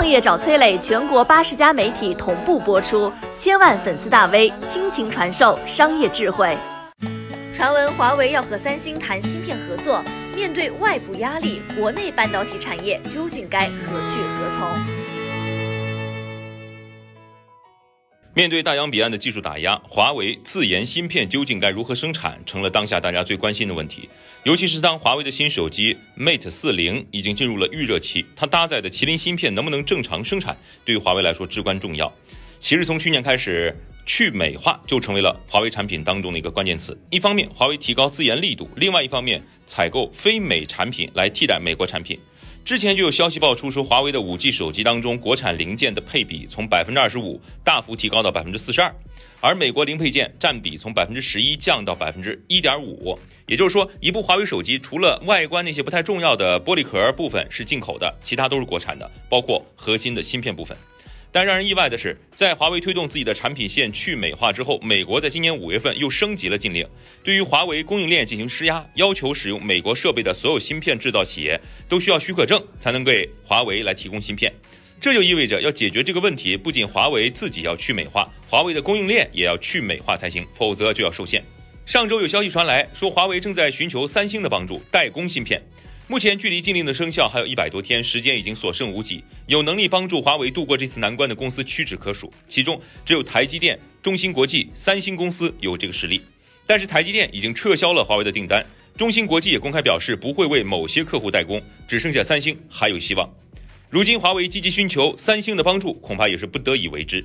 创业找崔磊，全国八十家媒体同步播出，千万粉丝大 V 倾情传授商业智慧。传闻华为要和三星谈芯片合作，面对外部压力，国内半导体产业究竟该何去何从？面对大洋彼岸的技术打压，华为自研芯片究竟该如何生产，成了当下大家最关心的问题。尤其是当华为的新手机 Mate 四零已经进入了预热期，它搭载的麒麟芯片能不能正常生产，对于华为来说至关重要。其实从去年开始，去美化就成为了华为产品当中的一个关键词。一方面，华为提高自研力度；另外一方面，采购非美产品来替代美国产品。之前就有消息爆出说，华为的五 G 手机当中，国产零件的配比从百分之二十五大幅提高到百分之四十二，而美国零配件占比从百分之十一降到百分之一点五。也就是说，一部华为手机除了外观那些不太重要的玻璃壳部分是进口的，其他都是国产的，包括核心的芯片部分。但让人意外的是，在华为推动自己的产品线去美化之后，美国在今年五月份又升级了禁令，对于华为供应链进行施压，要求使用美国设备的所有芯片制造企业都需要许可证才能给华为来提供芯片。这就意味着要解决这个问题，不仅华为自己要去美化，华为的供应链也要去美化才行，否则就要受限。上周有消息传来，说华为正在寻求三星的帮助代工芯片。目前距离禁令的生效还有一百多天，时间已经所剩无几。有能力帮助华为度过这次难关的公司屈指可数，其中只有台积电、中芯国际、三星公司有这个实力。但是台积电已经撤销了华为的订单，中芯国际也公开表示不会为某些客户代工，只剩下三星还有希望。如今华为积极寻求三星的帮助，恐怕也是不得已为之。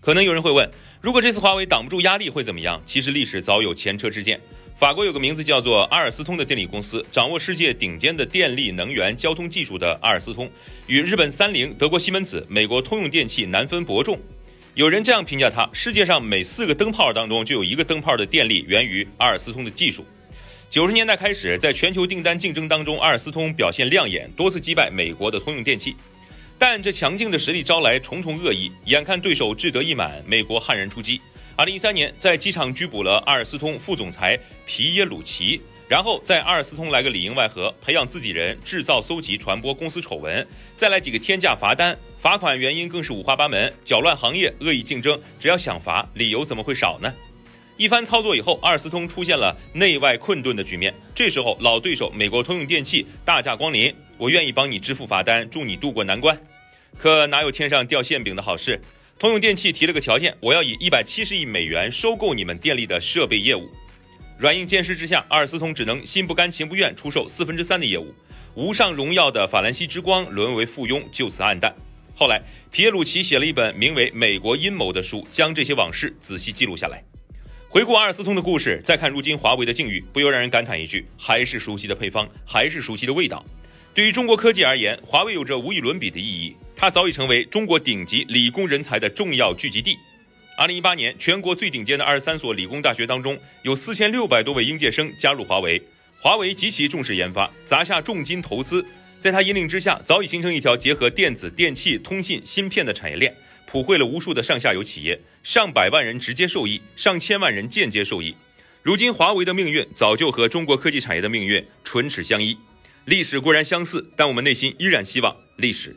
可能有人会问，如果这次华为挡不住压力会怎么样？其实历史早有前车之鉴。法国有个名字叫做阿尔斯通的电力公司，掌握世界顶尖的电力、能源、交通技术的阿尔斯通，与日本三菱、德国西门子、美国通用电气难分伯仲。有人这样评价它：世界上每四个灯泡当中就有一个灯泡的电力源于阿尔斯通的技术。九十年代开始，在全球订单竞争当中，阿尔斯通表现亮眼，多次击败美国的通用电气。但这强劲的实力招来重重恶意，眼看对手志得意满，美国悍然出击。二零一三年，在机场拘捕了阿尔斯通副总裁皮耶鲁奇，然后在阿尔斯通来个里应外合，培养自己人，制造、搜集、传播公司丑闻，再来几个天价罚单，罚款原因更是五花八门，搅乱行业，恶意竞争，只要想罚，理由怎么会少呢？一番操作以后，阿尔斯通出现了内外困顿的局面。这时候，老对手美国通用电气大驾光临，我愿意帮你支付罚单，助你渡过难关。可哪有天上掉馅饼的好事？通用电气提了个条件，我要以一百七十亿美元收购你们电力的设备业务。软硬兼施之下，阿尔斯通只能心不甘情不愿出售四分之三的业务。无上荣耀的法兰西之光沦为附庸，就此黯淡。后来，皮耶鲁奇写了一本名为《美国阴谋》的书，将这些往事仔细记录下来。回顾阿尔斯通的故事，再看如今华为的境遇，不由让人感叹一句：还是熟悉的配方，还是熟悉的味道。对于中国科技而言，华为有着无与伦比的意义。它早已成为中国顶级理工人才的重要聚集地。二零一八年，全国最顶尖的二十三所理工大学当中，有四千六百多位应届生加入华为。华为极其重视研发，砸下重金投资，在他引领之下，早已形成一条结合电子、电器、通信、芯片的产业链，普惠了无数的上下游企业，上百万人直接受益，上千万人间接受益。如今，华为的命运早就和中国科技产业的命运唇齿相依。历史固然相似，但我们内心依然希望历史。